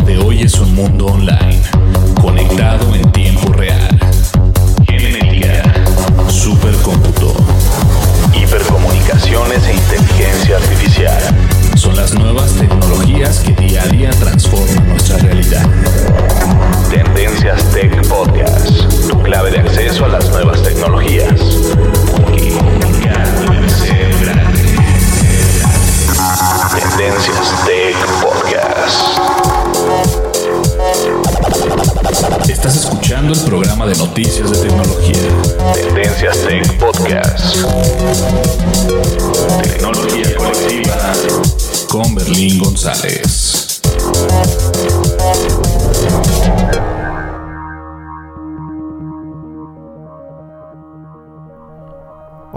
De hoy es un mundo online, conectado en tiempo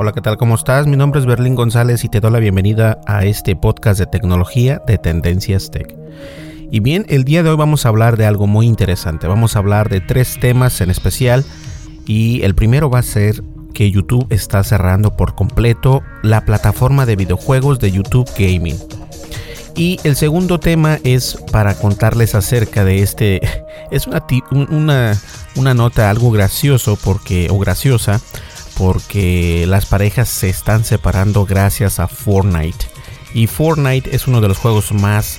Hola, ¿qué tal? ¿Cómo estás? Mi nombre es Berlín González y te doy la bienvenida a este podcast de tecnología de Tendencias Tech. Y bien, el día de hoy vamos a hablar de algo muy interesante. Vamos a hablar de tres temas en especial y el primero va a ser que YouTube está cerrando por completo la plataforma de videojuegos de YouTube Gaming. Y el segundo tema es para contarles acerca de este. Es una, una, una nota algo gracioso porque, o graciosa porque las parejas se están separando gracias a Fortnite. Y Fortnite es uno de los juegos más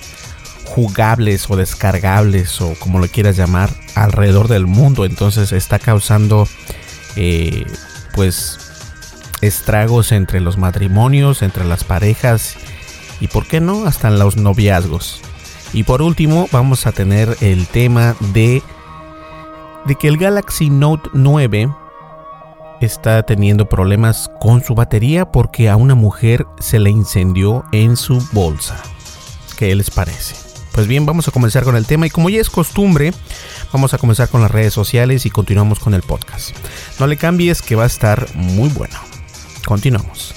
jugables o descargables o como lo quieras llamar alrededor del mundo. Entonces está causando eh, pues estragos entre los matrimonios, entre las parejas y por qué no hasta en los noviazgos. Y por último vamos a tener el tema de de que el Galaxy Note 9 está teniendo problemas con su batería porque a una mujer se le incendió en su bolsa. ¿Qué les parece? Pues bien, vamos a comenzar con el tema y como ya es costumbre, vamos a comenzar con las redes sociales y continuamos con el podcast. No le cambies que va a estar muy bueno. Continuamos.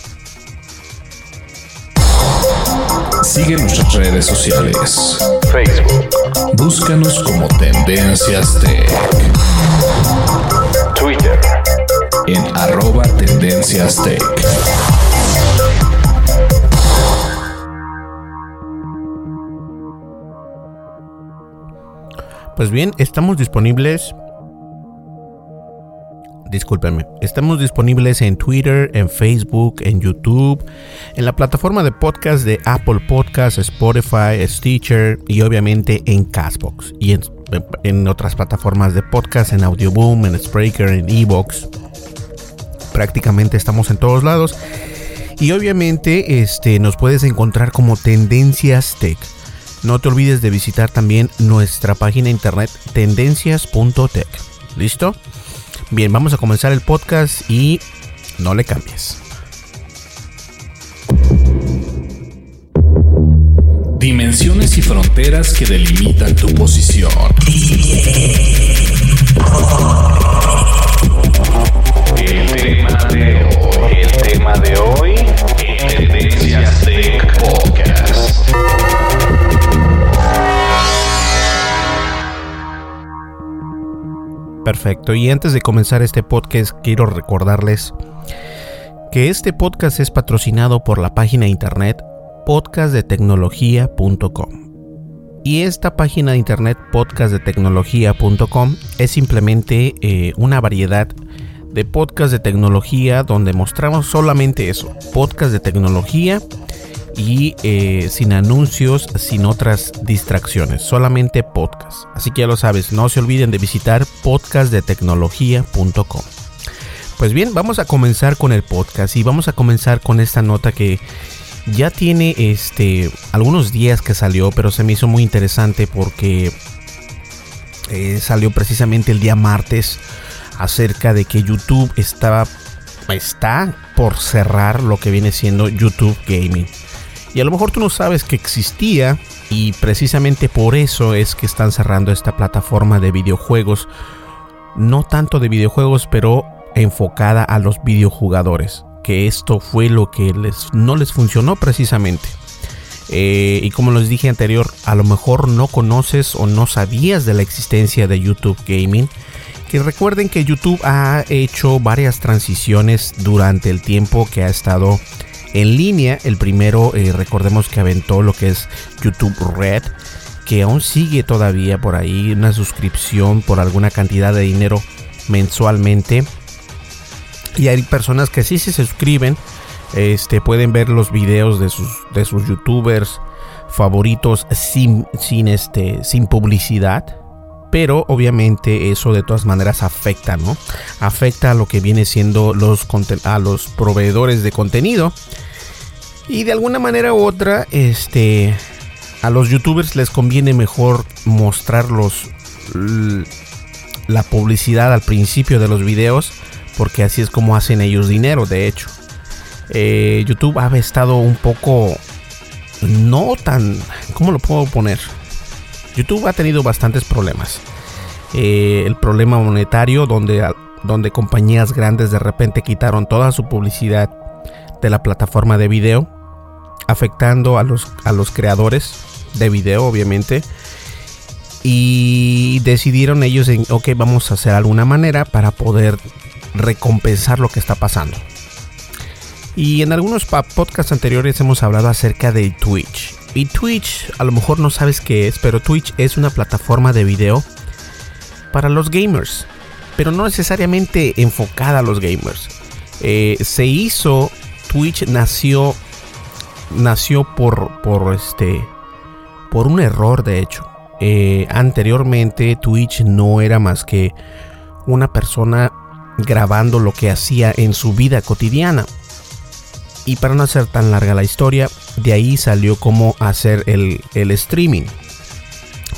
Sigue nuestras redes sociales. Facebook. Búscanos como Tendencias Tech. En arroba Tendencias Tech. Pues bien, estamos disponibles. Discúlpenme. Estamos disponibles en Twitter, en Facebook, en YouTube, en la plataforma de podcast de Apple Podcasts, Spotify, Stitcher y obviamente en Castbox y en, en otras plataformas de podcast, en Audioboom, en Spreaker, en Evox. Prácticamente estamos en todos lados. Y obviamente este, nos puedes encontrar como Tendencias Tech. No te olvides de visitar también nuestra página internet tendencias.tech. ¿Listo? Bien, vamos a comenzar el podcast y no le cambies. Dimensiones y fronteras que delimitan tu posición. El tema de hoy. De Podcast. Perfecto. Y antes de comenzar este podcast, quiero recordarles que este podcast es patrocinado por la página internet podcastdetecnología.com. Y esta página de internet podcastdetecnología.com es simplemente eh, una variedad de podcasts de tecnología donde mostramos solamente eso, podcast de tecnología y eh, sin anuncios, sin otras distracciones, solamente podcast. Así que ya lo sabes, no se olviden de visitar podcastdetecnología.com. Pues bien, vamos a comenzar con el podcast y vamos a comenzar con esta nota que ya tiene este algunos días que salió, pero se me hizo muy interesante porque eh, salió precisamente el día martes acerca de que YouTube estaba está por cerrar lo que viene siendo YouTube Gaming. Y a lo mejor tú no sabes que existía y precisamente por eso es que están cerrando esta plataforma de videojuegos. No tanto de videojuegos, pero enfocada a los videojugadores que esto fue lo que les, no les funcionó precisamente. Eh, y como les dije anterior, a lo mejor no conoces o no sabías de la existencia de YouTube Gaming. Que recuerden que YouTube ha hecho varias transiciones durante el tiempo que ha estado en línea. El primero, eh, recordemos que aventó lo que es YouTube Red, que aún sigue todavía por ahí una suscripción por alguna cantidad de dinero mensualmente y hay personas que sí se suscriben. Este, pueden ver los videos de sus, de sus youtubers favoritos sin, sin, este, sin publicidad. Pero obviamente eso de todas maneras afecta, ¿no? Afecta a lo que viene siendo los, a los proveedores de contenido. Y de alguna manera u otra, este, a los youtubers les conviene mejor mostrarlos la publicidad al principio de los videos porque así es como hacen ellos dinero, de hecho. Eh, YouTube ha estado un poco no tan, ¿cómo lo puedo poner? YouTube ha tenido bastantes problemas. Eh, el problema monetario donde, donde compañías grandes de repente quitaron toda su publicidad de la plataforma de video, afectando a los, a los creadores de video, obviamente. Y decidieron ellos en, ok, vamos a hacer alguna manera para poder recompensar lo que está pasando. Y en algunos podcasts anteriores hemos hablado acerca de Twitch. Y Twitch, a lo mejor no sabes qué es, pero Twitch es una plataforma de video para los gamers. Pero no necesariamente enfocada a los gamers. Eh, se hizo, Twitch nació, nació por, por este, por un error de hecho. Eh, anteriormente Twitch no era más que una persona grabando lo que hacía en su vida cotidiana. Y para no hacer tan larga la historia, de ahí salió cómo hacer el, streaming.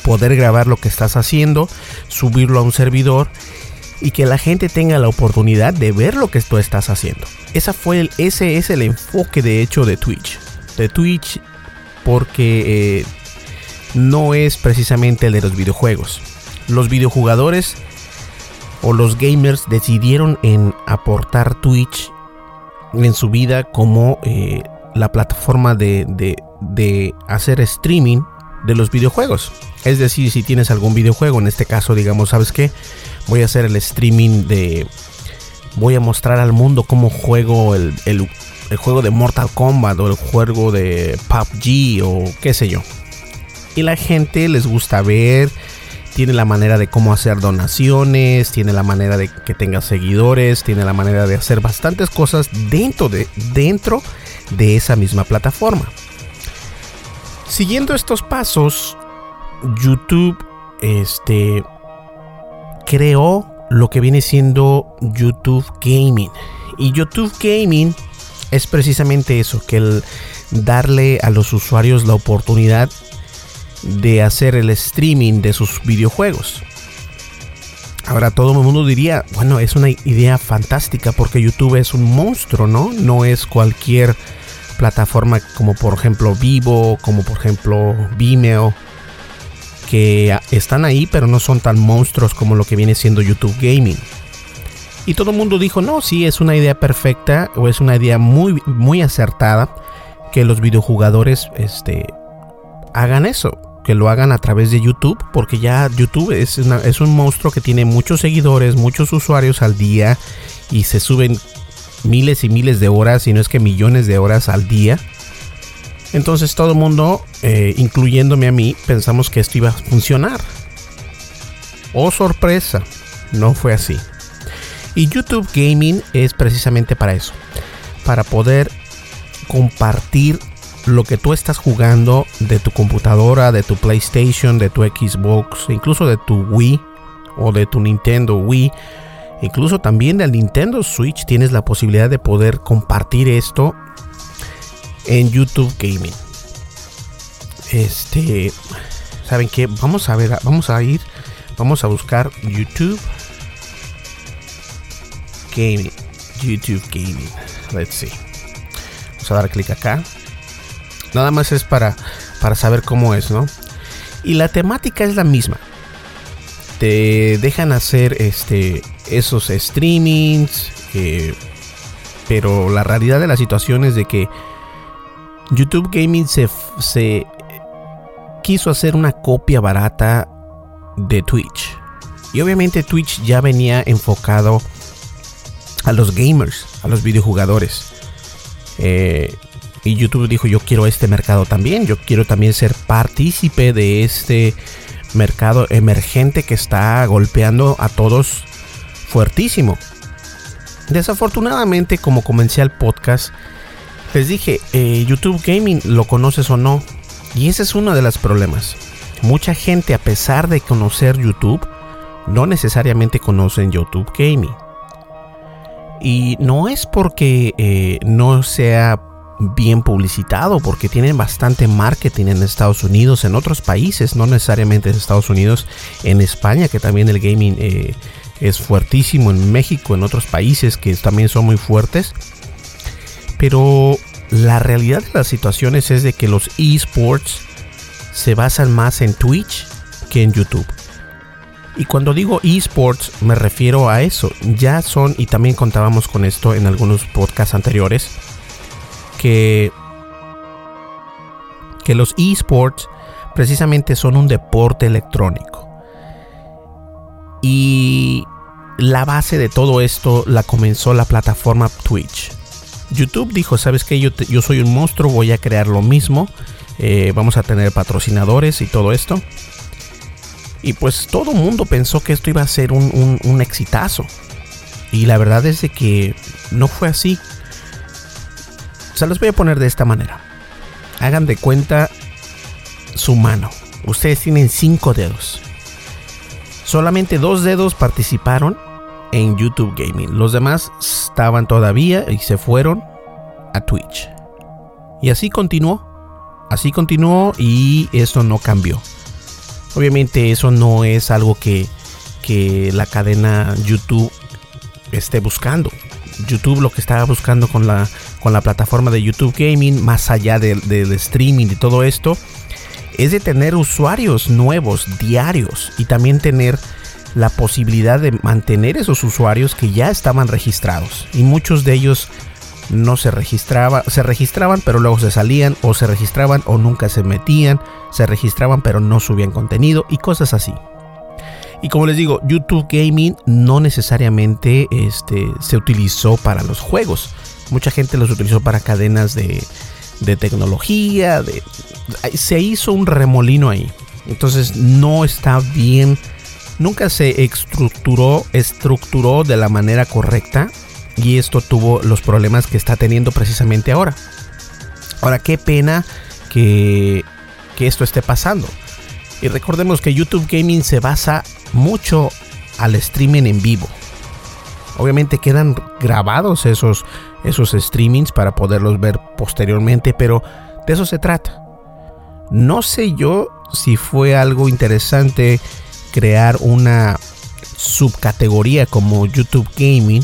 Poder grabar lo que estás haciendo, subirlo a un servidor y que la gente tenga la oportunidad de ver lo que tú estás haciendo. Esa fue el, ese es el enfoque de hecho de Twitch. De Twitch porque eh, no es precisamente el de los videojuegos. Los videojugadores o los gamers decidieron en aportar Twitch en su vida como eh, la plataforma de, de, hacer streaming de los videojuegos. Es decir, si tienes algún videojuego, en este caso, digamos, ¿sabes qué? Voy a hacer el streaming de... Voy a mostrar al mundo cómo juego el, el, el juego de Mortal Kombat o el juego de PUBG o qué sé yo. Y la gente les gusta ver tiene la manera de cómo hacer donaciones, tiene la manera de que tenga seguidores, tiene la manera de hacer bastantes cosas dentro de, dentro de esa misma plataforma. Siguiendo estos pasos, YouTube este, creó lo que viene siendo YouTube Gaming. Y YouTube Gaming es precisamente eso, que el darle a los usuarios la oportunidad de hacer el streaming de sus videojuegos. Ahora todo el mundo diría, bueno, es una idea fantástica porque YouTube es un monstruo, ¿no? No es cualquier plataforma como por ejemplo Vivo, como por ejemplo Vimeo, que están ahí pero no son tan monstruos como lo que viene siendo YouTube Gaming. Y todo el mundo dijo, no, sí, es una idea perfecta o es una idea muy, muy acertada que los videojugadores este, hagan eso que lo hagan a través de YouTube, porque ya YouTube es, un monstruo que tiene muchos seguidores, muchos usuarios al día y se suben miles y miles de horas, si no es que millones de horas al día. Entonces todo el mundo, eh, incluyéndome a mí, pensamos que esto iba a funcionar. Oh sorpresa, no fue así. Y YouTube Gaming es precisamente para eso. Para poder compartir lo que tú estás jugando de tu computadora, de tu PlayStation, de tu Xbox, incluso de tu Wii o de tu Nintendo Wii, incluso también del Nintendo Switch, tienes la posibilidad de poder compartir esto en YouTube Gaming. Este, ¿saben qué? Vamos a ver, vamos a ir, vamos a buscar YouTube Gaming. YouTube Gaming. Let's see. Vamos a dar clic acá. Nada más es para, para saber cómo es, ¿no? Y la temática es la misma. Te dejan hacer este, esos streamings. Eh, pero la realidad de la situación es de que YouTube Gaming se, se quiso hacer una copia barata de Twitch. Y obviamente Twitch ya venía enfocado a los gamers, a los videojugadores. Eh, y YouTube dijo, yo quiero este mercado también, yo quiero también ser partícipe de este mercado emergente que está golpeando a todos fuertísimo. Desafortunadamente, como comencé el podcast, les dije, eh, YouTube Gaming, ¿lo conoces o no? Y ese es uno de los problemas. Mucha gente, a pesar de conocer YouTube, no necesariamente conocen YouTube Gaming. Y no es porque eh, no sea bien publicitado porque tienen bastante marketing en Estados Unidos, en otros países, no necesariamente en Estados Unidos, en España que también el gaming eh, es fuertísimo, en México, en otros países que también son muy fuertes. Pero la realidad de las situaciones es de que los esports se basan más en Twitch que en YouTube. Y cuando digo esports me refiero a eso. Ya son, y también contábamos con esto en algunos podcasts anteriores, que, que los esports precisamente son un deporte electrónico. Y la base de todo esto la comenzó la plataforma Twitch. YouTube dijo, ¿sabes qué? Yo, yo soy un monstruo, voy a crear lo mismo. Eh, vamos a tener patrocinadores y todo esto. Y pues todo el mundo pensó que esto iba a ser un, un, un exitazo. Y la verdad es de que no fue así. Se los voy a poner de esta manera. Hagan de cuenta su mano. Ustedes tienen cinco dedos. Solamente dos dedos participaron en YouTube Gaming. Los demás estaban todavía y se fueron a Twitch. Y así continuó. Así continuó y eso no cambió. Obviamente eso no es algo que, que la cadena YouTube esté buscando. YouTube lo que estaba buscando con la, con la plataforma de YouTube Gaming, más allá del, streaming y todo esto, es de tener usuarios nuevos diarios y también tener la posibilidad de mantener esos usuarios que ya estaban registrados. Y muchos de ellos no se registraban, se registraban pero luego se salían o se registraban o nunca se metían, se registraban pero no subían contenido y cosas así. Y como les digo, YouTube Gaming no necesariamente este, se utilizó para los juegos. Mucha gente los utilizó para cadenas de, de tecnología. Se hizo un remolino ahí. Entonces no está bien. Nunca se estructuró, estructuró de la manera correcta. Y esto tuvo los problemas que está teniendo precisamente ahora. Ahora, qué pena que, que esto esté pasando. Y recordemos que YouTube Gaming se basa mucho al streaming en vivo. Obviamente quedan grabados esos, esos streamings para poderlos ver posteriormente, pero de eso se trata. No sé yo si fue algo interesante crear una subcategoría como YouTube Gaming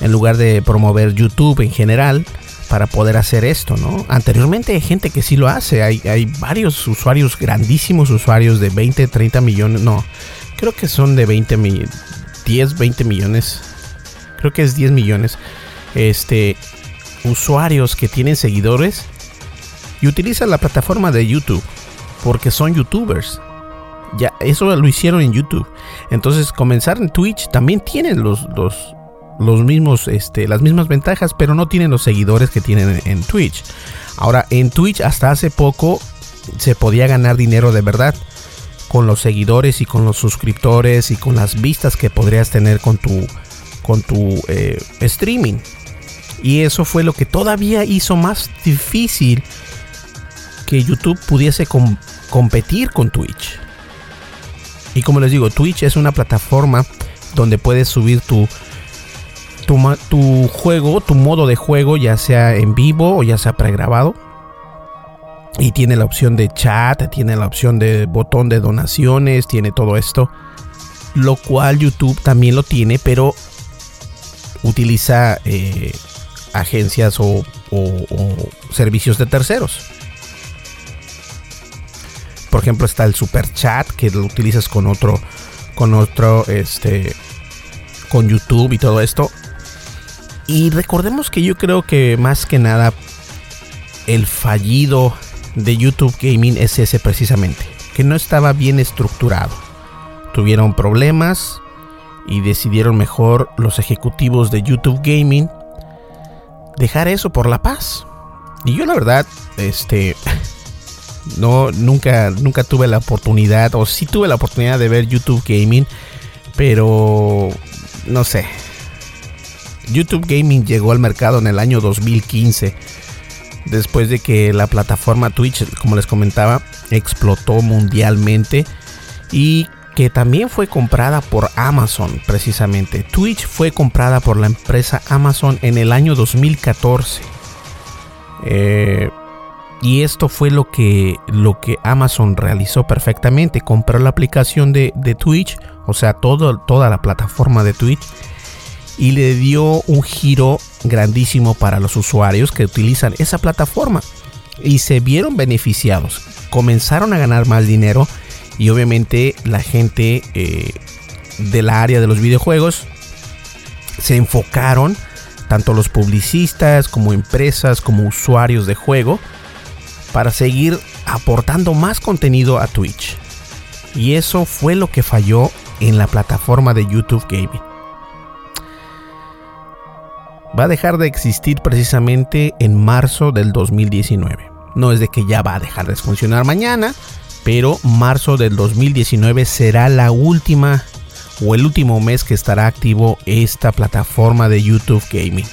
en lugar de promover YouTube en general para poder hacer esto, ¿no? Anteriormente hay gente que sí lo hace, hay, varios usuarios, grandísimos usuarios de 20, 30 millones, no, creo que son de 20 millones, 10, 20 millones, creo que es 10 millones, este, usuarios que tienen seguidores y utilizan la plataforma de YouTube porque son youtubers. Ya, eso lo hicieron en YouTube. Entonces, comenzar en Twitch también tienen los, los, los mismos, este, las mismas ventajas, pero no tienen los seguidores que tienen en Twitch. Ahora, en Twitch hasta hace poco se podía ganar dinero de verdad con los seguidores y con los suscriptores y con las vistas que podrías tener con tu con tu eh, streaming y eso fue lo que todavía hizo más difícil que YouTube pudiese competir con Twitch y como les digo Twitch es una plataforma donde puedes subir tu tu, tu juego tu modo de juego ya sea en vivo o ya sea pregrabado y tiene la opción de chat, tiene la opción de botón de donaciones, tiene todo esto. Lo cual YouTube también lo tiene, pero utiliza eh, agencias o, servicios de terceros. Por ejemplo, está el super chat que lo utilizas con otro, con otro, este, con YouTube y todo esto. Y recordemos que yo creo que más que nada el fallido de YouTube Gaming es ese precisamente, que no estaba bien estructurado. Tuvieron problemas y decidieron mejor los ejecutivos de YouTube Gaming dejar eso por la paz. Y yo la verdad, este no nunca nunca tuve la oportunidad o sí tuve la oportunidad de ver YouTube Gaming, pero no sé. YouTube Gaming llegó al mercado en el año 2015 después de que la plataforma Twitch, como les comentaba, explotó mundialmente y que también fue comprada por Amazon precisamente. Twitch fue comprada por la empresa Amazon en el año 2014. Eh, y esto fue lo que, lo que Amazon realizó perfectamente. Compró la aplicación de, Twitch, o sea, todo, toda la plataforma de Twitch y le dio un giro grandísimo para los usuarios que utilizan esa plataforma y se vieron beneficiados. Comenzaron a ganar más dinero y obviamente la gente eh, de la área de los videojuegos se enfocaron, tanto los publicistas como empresas como usuarios de juego, para seguir aportando más contenido a Twitch. Y eso fue lo que falló en la plataforma de YouTube Gaming va a dejar de existir precisamente en marzo del 2019. No es de que ya va a dejar de funcionar mañana, pero marzo del 2019 será la última o el último mes que estará activo esta plataforma de YouTube Gaming.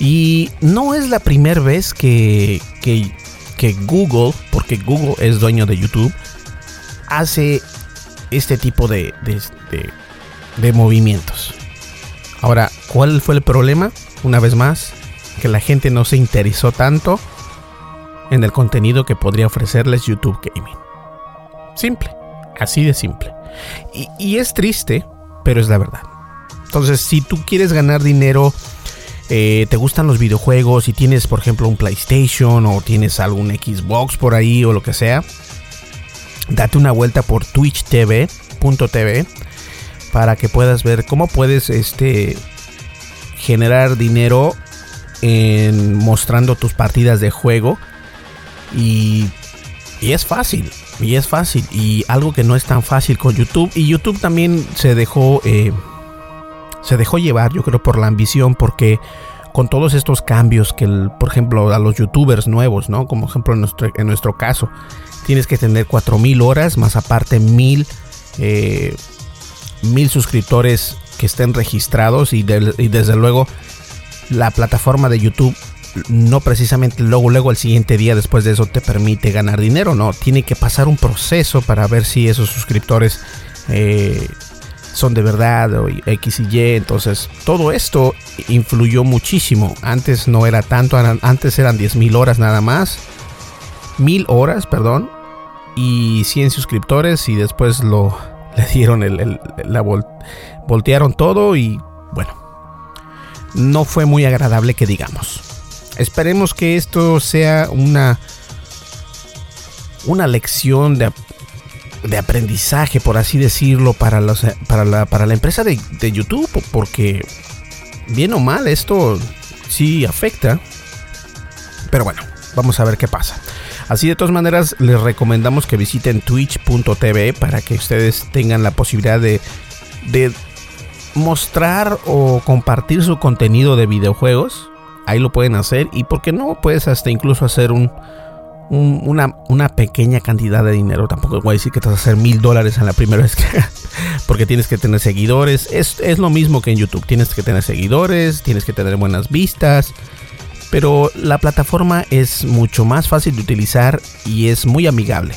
Y no es la primera vez que, que, Google, porque Google es dueño de YouTube, hace este tipo de, de, de movimientos. Ahora, ¿cuál fue el problema? Una vez más, que la gente no se interesó tanto en el contenido que podría ofrecerles YouTube Gaming. Simple, así de simple. Y, es triste, pero es la verdad. Entonces, si tú quieres ganar dinero, eh, te gustan los videojuegos y tienes, por ejemplo, un PlayStation o tienes algún Xbox por ahí o lo que sea, date una vuelta por twitchtv.tv para que puedas ver cómo puedes este, generar dinero en mostrando tus partidas de juego. Y, y, es fácil, y es fácil. Y algo que no es tan fácil con YouTube. Y YouTube también se dejó, eh, se dejó llevar, yo creo, por la ambición, porque con todos estos cambios que, por ejemplo, a los youtubers nuevos, ¿no? Como ejemplo en nuestro, en nuestro caso, tienes que tener 4000 horas, más aparte 1000 eh, mil suscriptores que estén registrados y, desde luego la plataforma de YouTube no precisamente luego luego al siguiente día después de eso te permite ganar dinero no tiene que pasar un proceso para ver si esos suscriptores eh, son de verdad x y y. Entonces todo esto influyó muchísimo. Antes no era tanto antes eran 10 mil horas nada más mil horas perdón y 100 suscriptores y después lo le dieron el, la voltearon todo y bueno, no fue muy agradable que digamos. Esperemos que esto sea una una lección de, de aprendizaje, por así decirlo, para, los, para, la, para la empresa de, de YouTube, porque bien o mal esto sí afecta. Pero bueno, vamos a ver qué pasa. Así de todas maneras les recomendamos que visiten twitch.tv para que ustedes tengan la posibilidad de, mostrar o compartir su contenido de videojuegos, ahí lo pueden hacer. Y por qué no, puedes hasta incluso hacer un, una, una, pequeña cantidad de dinero. Tampoco voy a decir que te vas a hacer mil dólares en la primera vez que. porque tienes que tener seguidores. Es, es lo mismo que en YouTube. Tienes que tener seguidores, tienes que tener buenas vistas. Pero la plataforma es mucho más fácil de utilizar y es muy amigable.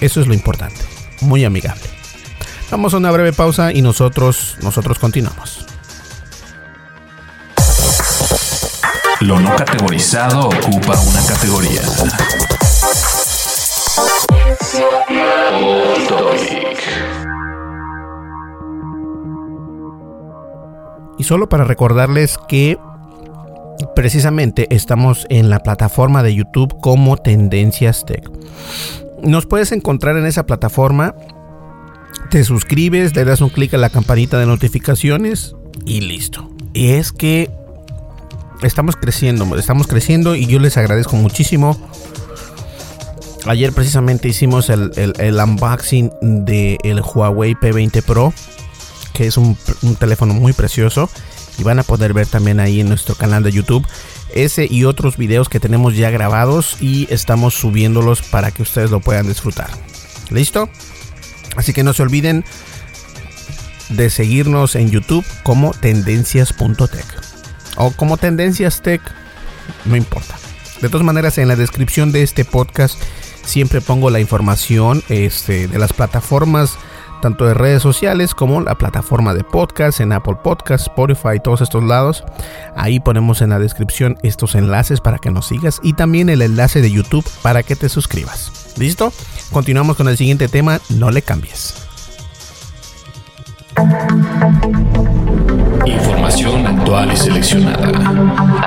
Eso es lo importante. Muy amigable. Vamos a una breve pausa y nosotros, nosotros continuamos. Lo no categorizado ocupa una categoría. Y solo para recordarles que precisamente estamos en la plataforma de YouTube como Tendencias Tech. Nos puedes encontrar en esa plataforma, te suscribes, le das un clic a la campanita de notificaciones y listo. Y es que estamos creciendo, estamos creciendo y yo les agradezco muchísimo. Ayer precisamente hicimos el, unboxing del Huawei P20 Pro, que es un teléfono muy precioso y van a poder ver también ahí en nuestro canal de YouTube ese y otros videos que tenemos ya grabados y estamos subiéndolos para que ustedes lo puedan disfrutar. ¿Listo? Así que no se olviden de seguirnos en YouTube como tendencias.tech o como tendencias tech, no importa. De todas maneras, en la descripción de este podcast siempre pongo la información este, de las plataformas tanto de redes sociales como la plataforma de podcast en Apple Podcast, Spotify, todos estos lados. Ahí ponemos en la descripción estos enlaces para que nos sigas y también el enlace de YouTube para que te suscribas. ¿Listo? Continuamos con el siguiente tema, no le cambies. Información actual y seleccionada.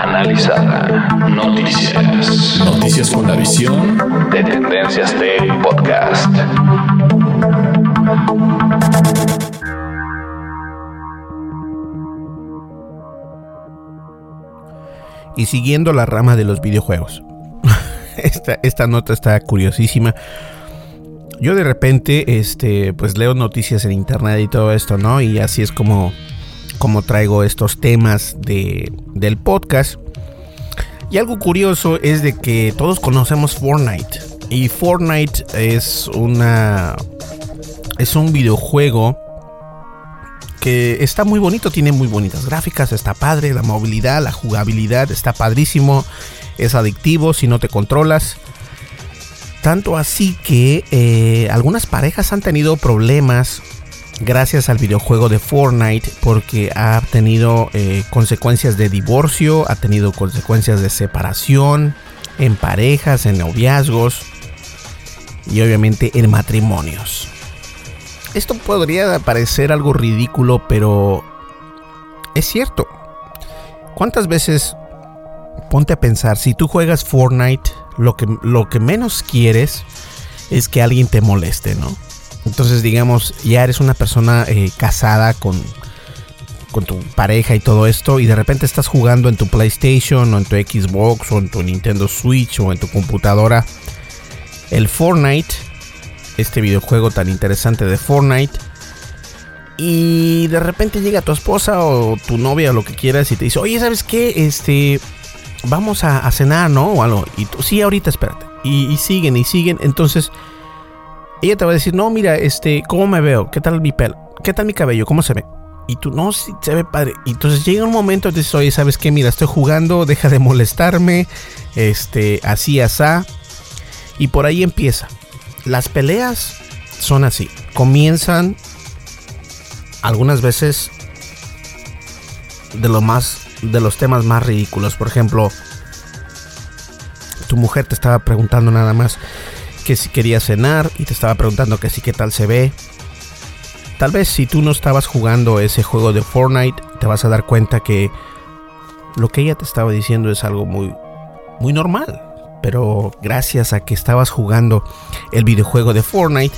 Analizada. Noticias. Noticias con la visión de Tendencias Tech Podcast. Y siguiendo la rama de los videojuegos. esta, esta nota está curiosísima. Yo de repente, este, pues leo noticias en internet y todo esto, ¿no? Y así es como, como traigo estos temas de, del podcast. Y algo curioso es de que todos conocemos Fortnite. Y Fortnite es una. Es un videojuego que está muy bonito, tiene muy bonitas gráficas, está padre, la movilidad, la jugabilidad está padrísimo, es adictivo si no te controlas. Tanto así que eh, algunas parejas han tenido problemas gracias al videojuego de Fortnite porque ha tenido eh, consecuencias de divorcio, ha tenido consecuencias de separación en parejas, en noviazgos y obviamente en matrimonios. Esto podría parecer algo ridículo, pero es cierto. ¿Cuántas veces ponte a pensar, si tú juegas Fortnite, lo que, lo que menos quieres es que alguien te moleste, ¿no? Entonces, digamos, ya eres una persona eh, casada con, con tu pareja y todo esto, y de repente estás jugando en tu PlayStation o en tu Xbox o en tu Nintendo Switch o en tu computadora el Fortnite este videojuego tan interesante de Fortnite. Y de repente llega tu esposa o tu novia o lo que quieras y te dice, oye, ¿sabes qué? Este, vamos a, cenar, ¿no? O algo. Y tú, sí, ahorita espérate. Y, siguen y siguen. Entonces, ella te va a decir, no, mira, este, ¿cómo me veo? ¿Qué tal mi pelo? ¿Qué tal mi cabello? ¿Cómo se ve? Y tú, no, sí, se ve padre. Y entonces llega un momento y dices, oye, ¿sabes qué? Mira, estoy jugando, deja de molestarme. Este, así, asá. Y por ahí empieza las peleas son así. Comienzan algunas veces de lo más de los temas más ridículos. Por ejemplo, tu mujer te estaba preguntando nada más que si quería cenar y te estaba preguntando que si qué tal se ve. Tal vez si tú no estabas jugando ese juego de Fortnite, te vas a dar cuenta que lo que ella te estaba diciendo es algo muy muy normal pero gracias a que estabas jugando el videojuego de Fortnite,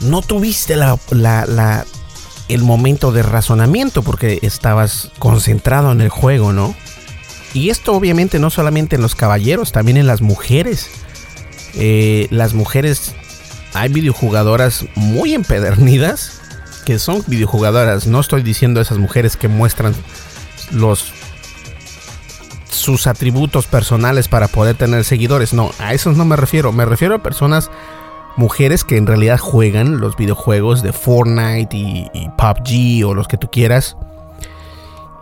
no tuviste la, el momento de razonamiento porque estabas concentrado en el juego, ¿no? Y esto obviamente no solamente en los caballeros, también en las mujeres. Eh, las mujeres, hay videojugadoras muy empedernidas que son videojugadoras, no estoy diciendo esas mujeres que muestran los sus atributos personales para poder tener seguidores, no, a esos no me refiero, me refiero a personas mujeres que en realidad juegan los videojuegos de Fortnite y, PUBG o los que tú quieras.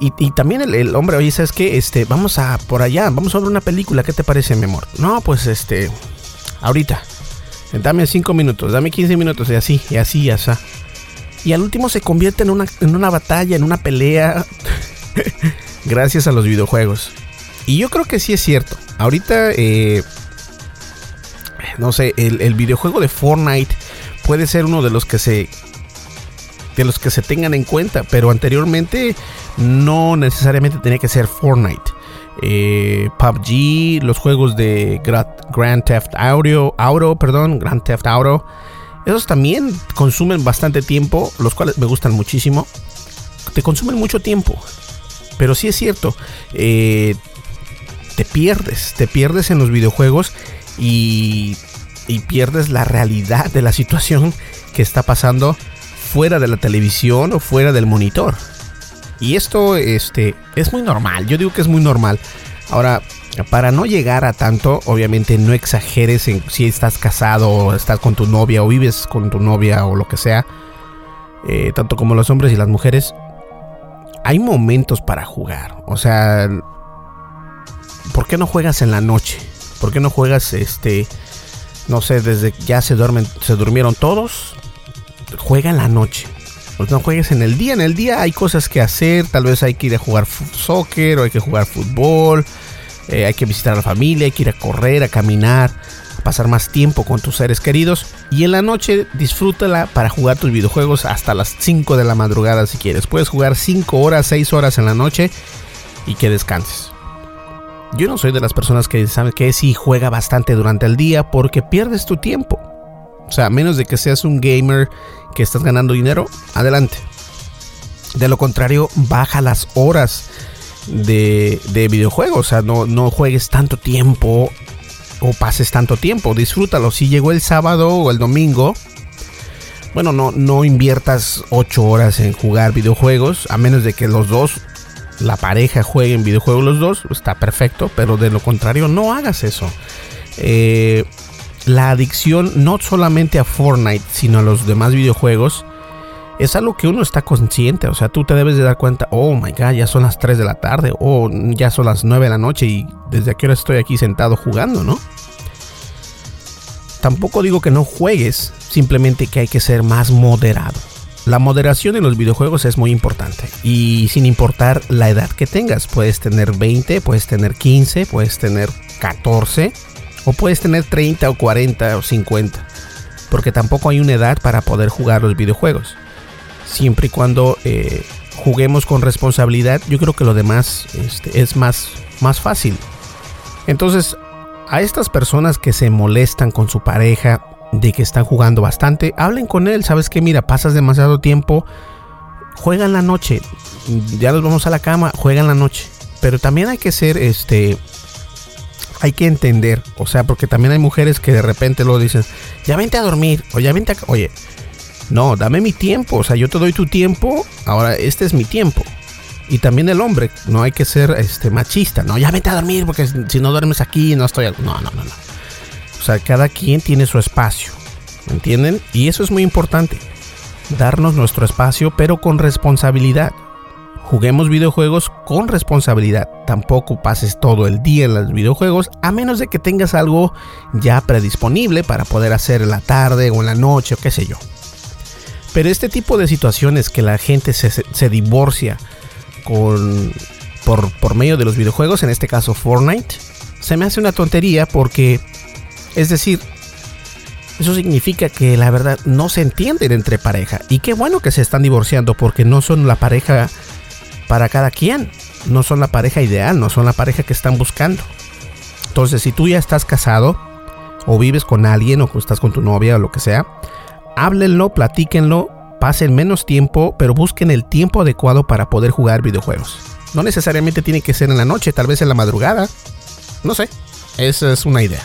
Y, también el, hombre, oye, ¿sabes qué? Este, vamos a por allá, vamos a ver una película, ¿qué te parece, mi amor? No, pues este, ahorita. Dame 5 minutos, dame 15 minutos, y así, y así, y así. Y al último se convierte en una, en una batalla, en una pelea. gracias a los videojuegos. Y yo creo que sí es cierto. Ahorita, eh, no sé, el, videojuego de Fortnite puede ser uno de los que se de los que se tengan en cuenta, pero anteriormente no necesariamente tenía que ser Fortnite. Eh, PUBG, los juegos de Grand Theft Auto, Auto, perdón, Grand Theft Auto, esos también consumen bastante tiempo, los cuales me gustan muchísimo. Te consumen mucho tiempo, pero sí es cierto, eh, te pierdes, te pierdes en los videojuegos y, pierdes la realidad de la situación que está pasando fuera de la televisión o fuera del monitor. Y esto este, es muy normal, yo digo que es muy normal. Ahora, para no llegar a tanto, obviamente no exageres en si estás casado o estás con tu novia o vives con tu novia o lo que sea. Eh, tanto como los hombres y las mujeres, hay momentos para jugar. O sea, ¿por qué no juegas en la noche? ¿Por qué no juegas este no sé, desde ya se duermen, se durmieron todos? Juega en la noche. Pues no juegues en el día, en el día hay cosas que hacer, tal vez hay que ir a jugar soccer o hay que jugar fútbol, eh, hay que visitar a la familia, hay que ir a correr, a caminar, a pasar más tiempo con tus seres queridos y en la noche disfrútala para jugar tus videojuegos hasta las 5 de la madrugada si quieres. Puedes jugar 5 horas, 6 horas en la noche y que descanses. Yo no soy de las personas que saben que si juega bastante durante el día porque pierdes tu tiempo. O sea, a menos de que seas un gamer que estás ganando dinero, adelante. De lo contrario, baja las horas de, de videojuegos. O sea, no, no juegues tanto tiempo o pases tanto tiempo. Disfrútalo. Si llegó el sábado o el domingo, bueno, no, no inviertas 8 horas en jugar videojuegos, a menos de que los dos la pareja juegue en videojuegos los dos, está perfecto, pero de lo contrario no hagas eso. Eh, la adicción no solamente a Fortnite, sino a los demás videojuegos, es algo que uno está consciente, o sea, tú te debes de dar cuenta, oh my god, ya son las 3 de la tarde, o ya son las 9 de la noche y desde aquí hora estoy aquí sentado jugando, ¿no? Tampoco digo que no juegues, simplemente que hay que ser más moderado. La moderación en los videojuegos es muy importante y sin importar la edad que tengas, puedes tener 20, puedes tener 15, puedes tener 14 o puedes tener 30 o 40 o 50, porque tampoco hay una edad para poder jugar los videojuegos. Siempre y cuando eh, juguemos con responsabilidad, yo creo que lo demás este, es más, más fácil. Entonces, a estas personas que se molestan con su pareja de que están jugando bastante, hablen con él, sabes que mira, pasas demasiado tiempo, juega en la noche, ya nos vamos a la cama, juega en la noche, pero también hay que ser, este, hay que entender, o sea, porque también hay mujeres que de repente lo dicen, ya vente a dormir, o ya vente a, oye, no, dame mi tiempo, o sea, yo te doy tu tiempo, ahora este es mi tiempo. Y también el hombre, no hay que ser este machista, no, ya vente a dormir porque si no duermes aquí no estoy, no, no, no, no. O sea, cada quien tiene su espacio. ¿Entienden? Y eso es muy importante. Darnos nuestro espacio, pero con responsabilidad. Juguemos videojuegos con responsabilidad. Tampoco pases todo el día en los videojuegos, a menos de que tengas algo ya predisponible para poder hacer en la tarde o en la noche o qué sé yo. Pero este tipo de situaciones que la gente se, divorcia con, por, por medio de los videojuegos, en este caso Fortnite, se me hace una tontería porque es decir, eso significa que la verdad no se entienden entre pareja. Y qué bueno que se están divorciando porque no son la pareja para cada quien. No son la pareja ideal, no son la pareja que están buscando. Entonces, si tú ya estás casado o vives con alguien o estás con tu novia o lo que sea, háblenlo, platíquenlo, pasen menos tiempo, pero busquen el tiempo adecuado para poder jugar videojuegos. No necesariamente tiene que ser en la noche, tal vez en la madrugada. No sé, esa es una idea.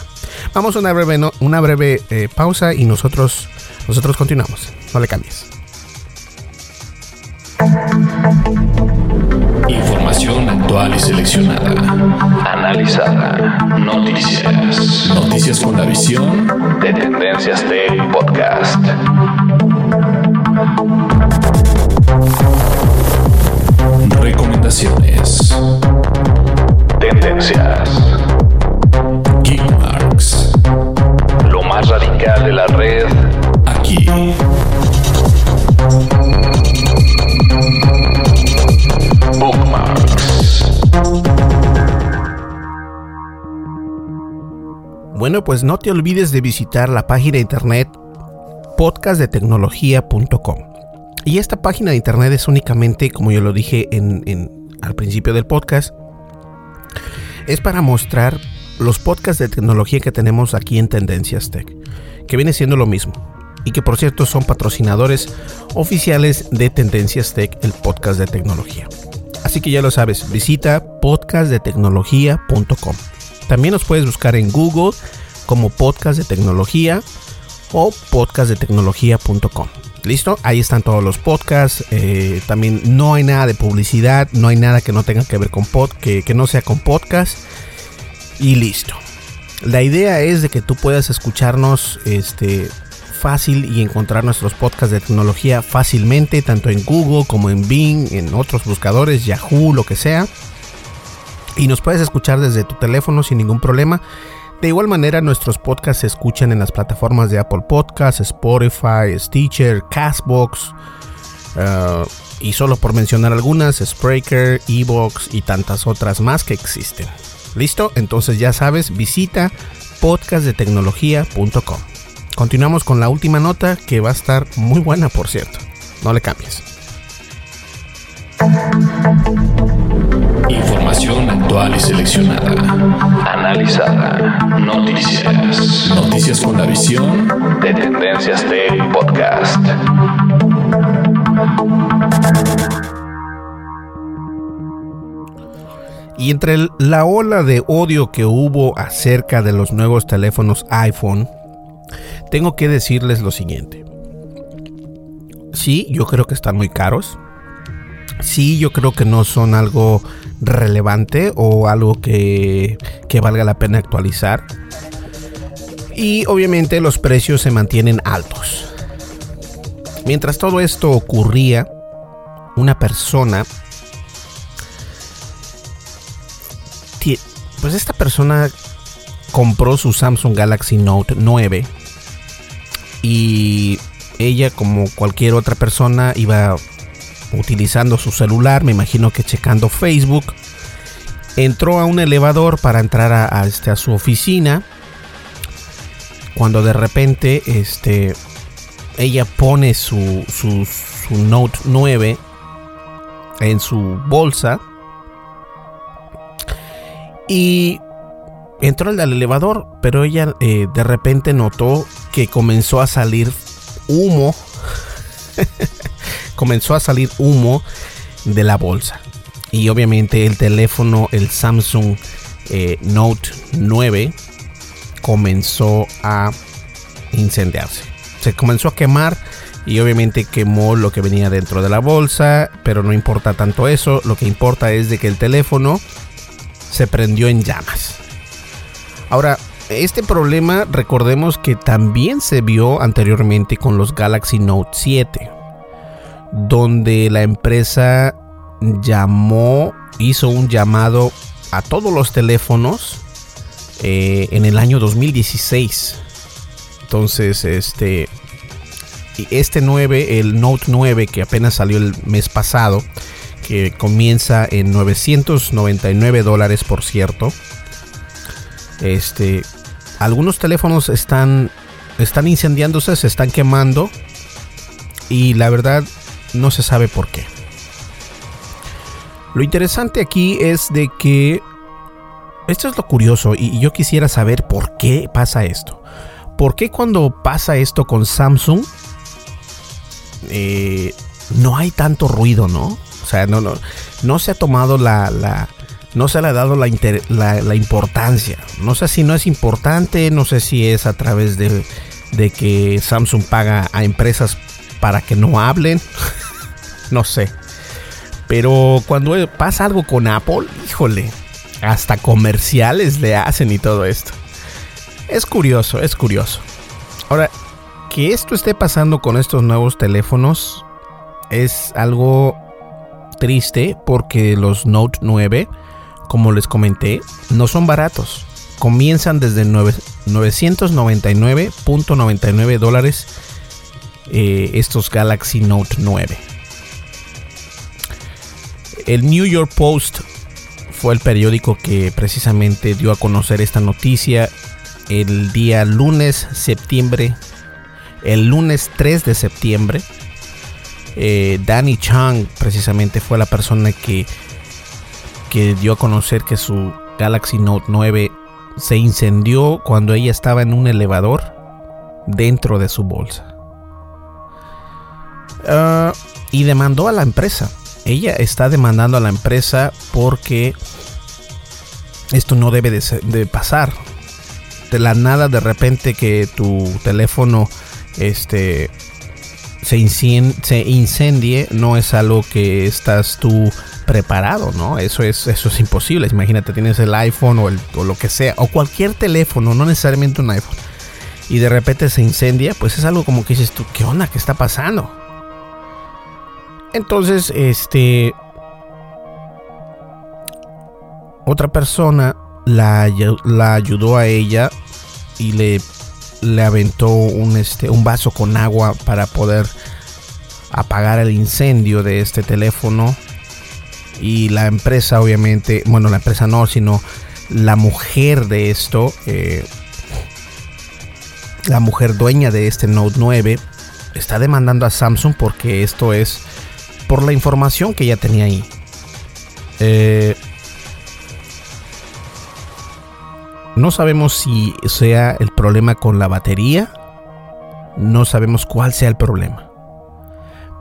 Vamos a una breve, una breve eh, pausa y nosotros, nosotros continuamos. No le cambies. Información actual y seleccionada. Analizada. Noticias. Noticias con la visión de Tendencias Tech Podcast. Pues no te olvides de visitar la página de internet podcastdetecnología.com. Y esta página de internet es únicamente, como yo lo dije en- al principio del podcast, es para mostrar los podcasts de tecnología que tenemos aquí en Tendencias Tech, que viene siendo lo mismo. Y que por cierto son patrocinadores oficiales de Tendencias Tech, el podcast de tecnología. Así que ya lo sabes, visita podcastdetecnología.com. También nos puedes buscar en Google como podcast de tecnología o podcastdetecnología.com. ¿Listo? Ahí están todos los podcasts. eh, también no hay nada de publicidad, no hay nada que no tenga que ver con pod, que, que no sea con podcast. Y listo. La idea es de que tú puedas escucharnos este, fácil y encontrar nuestros podcasts de tecnología fácilmente, tanto en Google como en Bing, en otros buscadores, Yahoo, lo que sea. Y nos puedes escuchar desde tu teléfono sin ningún problema. De igual manera, nuestros podcasts se escuchan en las plataformas de Apple Podcasts, Spotify, Stitcher, Castbox. uh, y solo por mencionar algunas, Spreaker, Evox y tantas otras más que existen. ¿Listo? Entonces ya sabes, visita podcastdetecnología.com. Continuamos con la última nota que va a estar muy buena, por cierto. No le cambies. Información actual y seleccionada. Analizada. Noticias. Noticias con la visión de Tendencias Tech Podcast. Y entre la ola de odio que hubo acerca de los nuevos teléfonos iPhone, tengo que decirles lo siguiente. Sí, yo creo que están muy caros. Sí, yo creo que no son algo relevante o algo que, que valga la pena actualizar. Y obviamente los precios se mantienen altos. Mientras todo esto ocurría, una persona pues esta persona compró su Samsung Galaxy Note 9 y ella como cualquier otra persona iba utilizando su celular, me imagino que checando Facebook, entró a un elevador para entrar a, este, a su oficina, cuando de repente este, ella pone su, su, su Note 9 en su bolsa y entró al elevador, pero ella eh, de repente notó que comenzó a salir humo. comenzó a salir humo de la bolsa. Y obviamente el teléfono, el Samsung eh, Note 9, comenzó a incendiarse. Se comenzó a quemar y obviamente quemó lo que venía dentro de la bolsa, pero no importa tanto eso, lo que importa es de que el teléfono se prendió en llamas. Ahora, este problema recordemos que también se vio anteriormente con los Galaxy Note 7, donde la empresa llamó, hizo un llamado a todos los teléfonos eh, en el año 2016. Entonces, este, este 9, el Note 9 que apenas salió el mes pasado, que comienza en 999 dólares por cierto. Este, algunos teléfonos están, están incendiándose, se están quemando y la verdad no se sabe por qué. Lo interesante aquí es de que esto es lo curioso y yo quisiera saber por qué pasa esto. ¿Por qué cuando pasa esto con Samsung eh, no hay tanto ruido, no? O sea, no, se ha tomado la, no se le ha dado la, importancia. No sé si no es importante, no sé si es a través de, de que Samsung paga a empresas para que no hablen, no sé. Pero cuando pasa algo con Apple, híjole, hasta comerciales le hacen y todo esto. Es curioso, es curioso. Ahora, que esto esté pasando con estos nuevos teléfonos es algo triste porque los Note 9, como les comenté, no son baratos. Comienzan desde 999.99 dólares eh, estos Galaxy Note 9. El New York Post fue el periódico que precisamente dio a conocer esta noticia el día lunes septiembre, el lunes 3 de septiembre. Eh, Danny Chang precisamente fue la persona que, que dio a conocer que su Galaxy Note 9 se incendió cuando ella estaba en un elevador dentro de su bolsa. Ah, y demandó a la empresa. Ella está demandando a la empresa porque esto no debe de, pasar. De la nada, de repente que tu teléfono este, se, incendie, no es algo que estás tú preparado, ¿no? Eso es, eso es imposible. Imagínate, tienes el iPhone o, el, o lo que sea, o cualquier teléfono, no necesariamente un iPhone, y de repente se incendia, pues es algo como que dices tú, ¿qué onda? ¿Qué está pasando? Entonces, este, otra persona la, la ayudó a ella y le, le aventó un, este, un vaso con agua para poder apagar el incendio de este teléfono. Y la empresa, obviamente, bueno, la empresa no, sino la mujer de esto, eh, la mujer dueña de este Note 9, está demandando a Samsung porque esto es por la información que ella tenía ahí. Eh, No sabemos si sea el problema con la batería. No sabemos cuál sea el problema.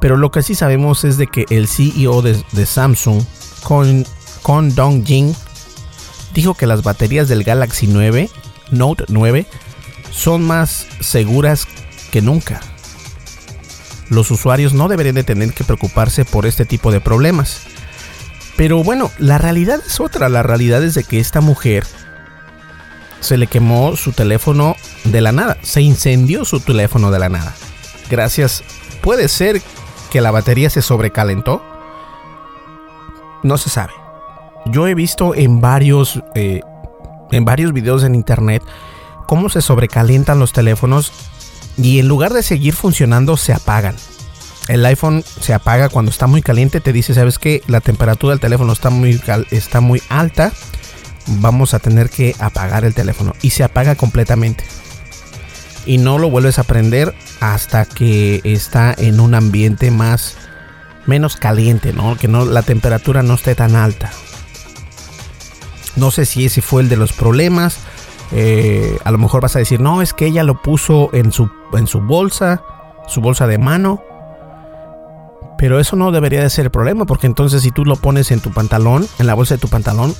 Pero lo que sí sabemos es de que el CEO de, Samsung, Con, Con Dong Jing, dijo que las baterías del Galaxy 9, Note 9, son más seguras que nunca. Los usuarios no deberían de tener que preocuparse por este tipo de problemas. Pero bueno, la realidad es otra. La realidad es de que esta mujer se le quemó su teléfono de la nada. Se incendió su teléfono de la nada. Gracias. Puede ser que la batería se sobrecalentó. No se sabe. Yo he visto en varios, eh, en varios videos en internet cómo se sobrecalientan los teléfonos y en lugar de seguir funcionando se apagan. El iPhone se apaga cuando está muy caliente, te dice, ¿sabes que La temperatura del teléfono está muy, alta vamos a tener que apagar el teléfono y se apaga completamente. Y no lo vuelves a prender hasta que está en un ambiente más menos caliente, ¿no? Que no la temperatura no esté tan alta. No sé si ese fue el de los problemas. Eh, a lo mejor vas a decir, no, es que ella lo puso en su, en su bolsa, su bolsa de mano. Pero eso no debería de ser el problema, porque entonces si tú lo pones en tu pantalón, en la bolsa de tu pantalón,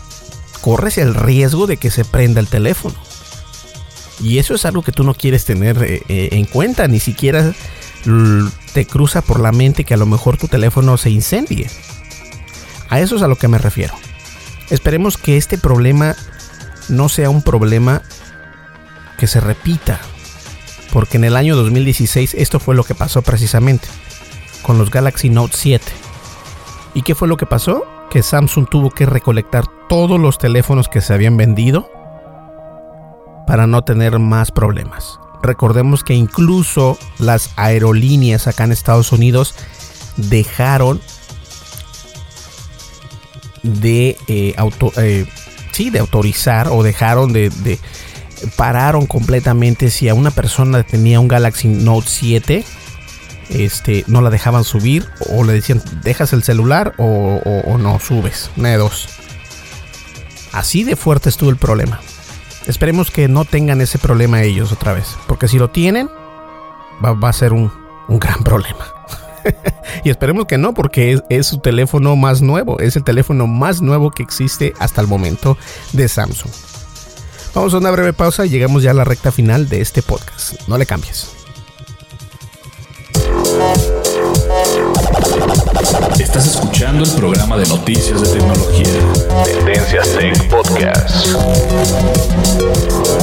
corres el riesgo de que se prenda el teléfono. Y eso es algo que tú no quieres tener eh, eh, en cuenta, ni siquiera te cruza por la mente que a lo mejor tu teléfono se incendie. A eso es a lo que me refiero. Esperemos que este problema no sea un problema que se repita, porque en el año 2016 esto fue lo que pasó precisamente con los Galaxy Note 7. ¿Y qué fue lo que pasó? Que Samsung tuvo que recolectar todos los teléfonos que se habían vendido para no tener más problemas. Recordemos que incluso las aerolíneas acá en Estados Unidos dejaron de, eh, eh, de autorizar o dejaron de, de, pararon completamente si a una persona tenía un Galaxy Note 7 este, no la dejaban subir o le decían dejas el celular o, no subes, una de dos. Así de fuerte estuvo el problema. Esperemos que no tengan ese problema ellos otra vez, porque si lo tienen, va, a ser un, gran problema. y esperemos que no, porque es, su teléfono más nuevo, es el teléfono más nuevo que existe hasta el momento de Samsung. Vamos a una breve pausa y llegamos ya a la recta final de este podcast. No le cambies. Estás escuchando el programa de noticias de tecnología. Tendencias Tech Podcast.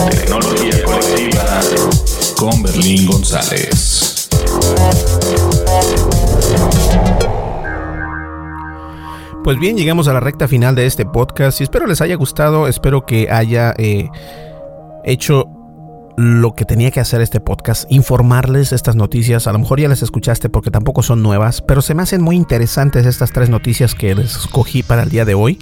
Tecnología colectiva con Berlín González. Pues bien, llegamos a la recta final de este podcast y espero les haya gustado, espero que haya eh, hecho lo que tenía que hacer este podcast, informarles estas noticias. A lo mejor ya las escuchaste porque tampoco son nuevas, pero se me hacen muy interesantes estas tres noticias que les escogí para el día de hoy.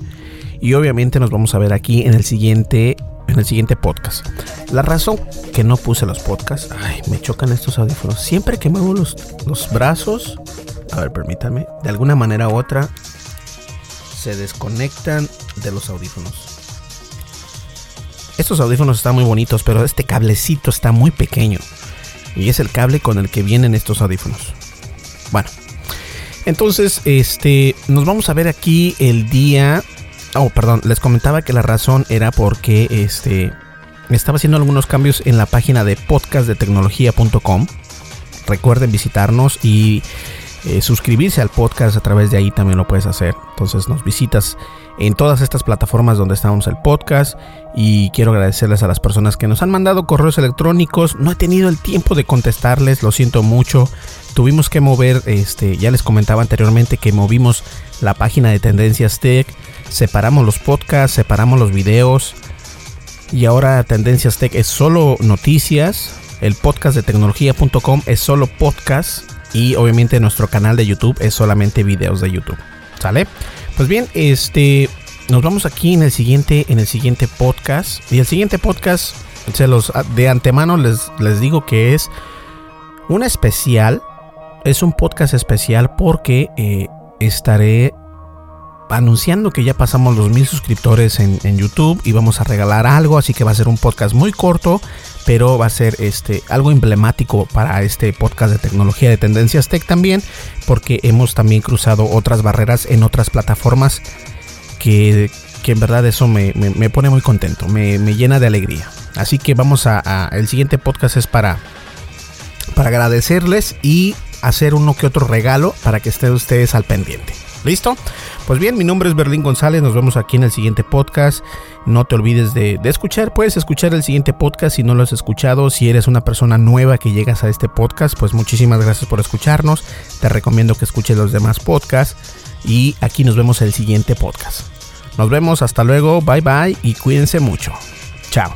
Y obviamente nos vamos a ver aquí en el siguiente, en el siguiente podcast. La razón que no puse los podcasts, ay, me chocan estos audífonos. Siempre que muevo los, los brazos, a ver, permítanme, de alguna manera u otra, se desconectan de los audífonos. Estos audífonos están muy bonitos, pero este cablecito está muy pequeño. Y es el cable con el que vienen estos audífonos. Bueno. Entonces, este, nos vamos a ver aquí el día... Oh, perdón, les comentaba que la razón era porque este, estaba haciendo algunos cambios en la página de podcastdetecnología.com. Recuerden visitarnos y eh, suscribirse al podcast a través de ahí también lo puedes hacer. Entonces nos visitas en todas estas plataformas donde estamos el podcast y quiero agradecerles a las personas que nos han mandado correos electrónicos. No he tenido el tiempo de contestarles, lo siento mucho. Tuvimos que mover, este, ya les comentaba anteriormente que movimos la página de Tendencias Tech, separamos los podcasts, separamos los videos y ahora Tendencias Tech es solo noticias. El podcast de tecnología.com es solo podcast y obviamente nuestro canal de YouTube es solamente videos de YouTube. ¿Sale? Pues bien, este nos vamos aquí en el siguiente en el siguiente podcast y el siguiente podcast se los de antemano les les digo que es un especial, es un podcast especial porque eh, estaré anunciando que ya pasamos los mil suscriptores en, YouTube y vamos a regalar algo, así que va a ser un podcast muy corto, pero va a ser este algo emblemático para este podcast de tecnología de tendencias tech también, porque hemos también cruzado otras barreras en otras plataformas que, que en verdad eso me, me, me pone muy contento, me, me, llena de alegría. Así que vamos a, a, el siguiente podcast es para para agradecerles y hacer uno que otro regalo para que estén ustedes al pendiente. ¿Listo? Pues bien, mi nombre es Berlín González, nos vemos aquí en el siguiente podcast. No te olvides de, escuchar, puedes escuchar el siguiente podcast si no lo has escuchado. Si eres una persona nueva que llegas a este podcast, pues muchísimas gracias por escucharnos. Te recomiendo que escuches los demás podcasts y aquí nos vemos el siguiente podcast. Nos vemos, hasta luego, bye bye y cuídense mucho. Chao.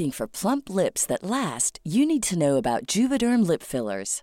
Looking for plump lips that last, you need to know about Juvederm lip fillers.